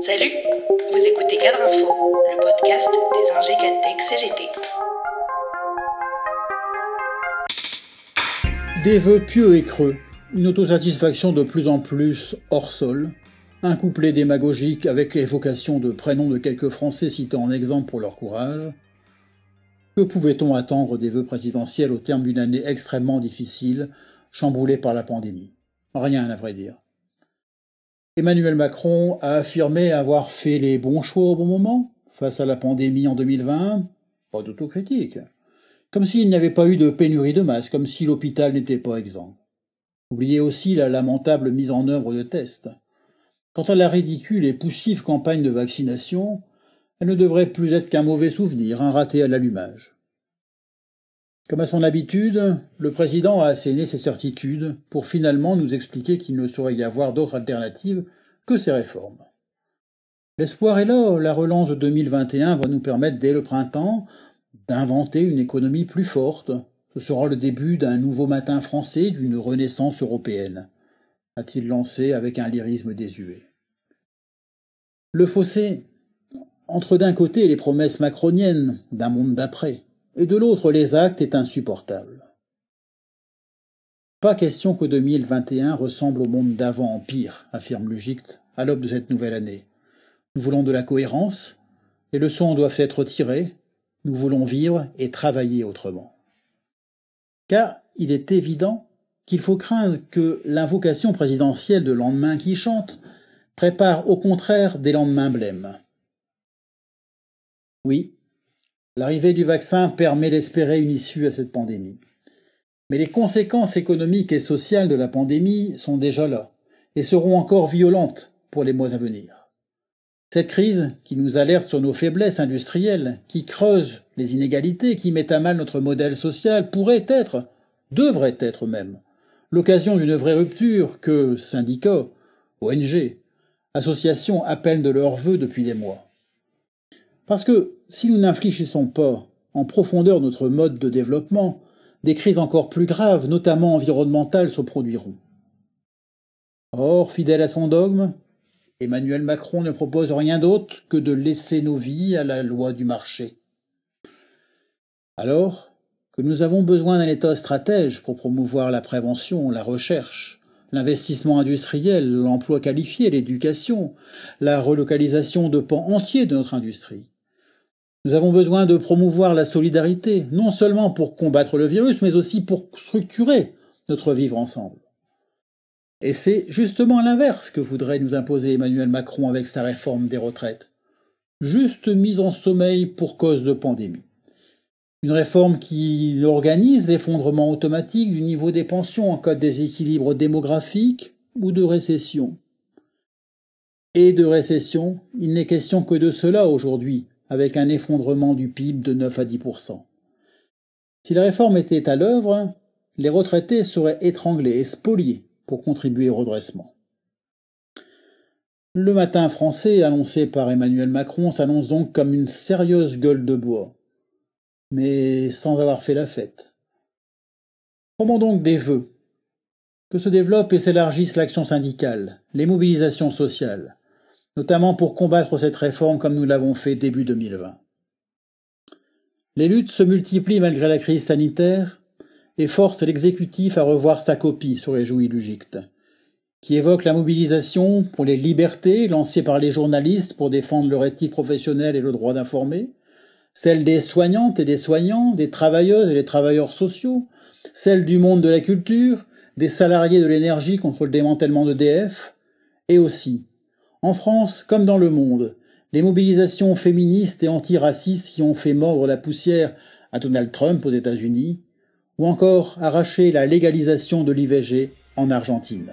Salut, vous écoutez Cadre Info, le podcast des ingé Tech CGT. Des vœux pieux et creux, une autosatisfaction de plus en plus hors sol, un couplet démagogique avec l'évocation de prénoms de quelques Français cités en exemple pour leur courage. Que pouvait-on attendre des vœux présidentiels au terme d'une année extrêmement difficile, chamboulée par la pandémie? Rien à vrai dire. Emmanuel Macron a affirmé avoir fait les bons choix au bon moment face à la pandémie en 2020. Pas d'autocritique. Comme s'il n'y avait pas eu de pénurie de masques, comme si l'hôpital n'était pas exempt. Oubliez aussi la lamentable mise en œuvre de tests. Quant à la ridicule et poussive campagne de vaccination, elle ne devrait plus être qu'un mauvais souvenir, un raté à l'allumage. Comme à son habitude, le président a asséné ses certitudes pour finalement nous expliquer qu'il ne saurait y avoir d'autre alternative que ces réformes. L'espoir est là, la relance de 2021 va nous permettre dès le printemps d'inventer une économie plus forte. Ce sera le début d'un nouveau matin français, d'une renaissance européenne, a-t-il lancé avec un lyrisme désuet. Le fossé entre d'un côté les promesses macroniennes d'un monde d'après, et de l'autre les actes est insupportable. Pas question que 2021 ressemble au monde d'avant en pire, affirme Lugict à l'aube de cette nouvelle année. Nous voulons de la cohérence, les leçons doivent être tirées, nous voulons vivre et travailler autrement. Car il est évident qu'il faut craindre que l'invocation présidentielle de lendemain qui chante prépare au contraire des lendemains blêmes. Oui, L'arrivée du vaccin permet d'espérer une issue à cette pandémie. Mais les conséquences économiques et sociales de la pandémie sont déjà là et seront encore violentes pour les mois à venir. Cette crise, qui nous alerte sur nos faiblesses industrielles, qui creuse les inégalités, qui met à mal notre modèle social, pourrait être, devrait être même, l'occasion d'une vraie rupture que syndicats, ONG, associations appellent de leur vœu depuis des mois. Parce que si nous n'infléchissons pas en profondeur notre mode de développement, des crises encore plus graves, notamment environnementales, se produiront. Or, fidèle à son dogme, Emmanuel Macron ne propose rien d'autre que de laisser nos vies à la loi du marché. Alors que nous avons besoin d'un État stratège pour promouvoir la prévention, la recherche, l'investissement industriel, l'emploi qualifié, l'éducation, la relocalisation de pans entiers de notre industrie, nous avons besoin de promouvoir la solidarité, non seulement pour combattre le virus, mais aussi pour structurer notre vivre ensemble. Et c'est justement l'inverse que voudrait nous imposer Emmanuel Macron avec sa réforme des retraites. Juste mise en sommeil pour cause de pandémie. Une réforme qui organise l'effondrement automatique du niveau des pensions en cas de déséquilibre démographique ou de récession. Et de récession, il n'est question que de cela aujourd'hui, avec un effondrement du PIB de 9 à 10% Si la réforme était à l'œuvre, les retraités seraient étranglés et spoliés pour contribuer au redressement. Le matin français annoncé par Emmanuel Macron s'annonce donc comme une sérieuse gueule de bois, mais sans avoir fait la fête. Comment donc des vœux? Que se développe et s'élargisse l'action syndicale, les mobilisations sociales, notamment pour combattre cette réforme comme nous l'avons fait début 2020. Les luttes se multiplient malgré la crise sanitaire et forcent l'exécutif à revoir sa copie, sur les joues Lugict, qui évoque la mobilisation pour les libertés lancée par les journalistes pour défendre leur éthique professionnelle et le droit d'informer, celle des soignantes et des soignants, des travailleuses et des travailleurs sociaux, celle du monde de la culture, des salariés de l'énergie contre le démantèlement d'EDF, et aussi en France, comme dans le monde, les mobilisations féministes et antiracistes qui ont fait mordre la poussière à Donald Trump aux États-Unis, ou encore arraché la légalisation de l'IVG en Argentine.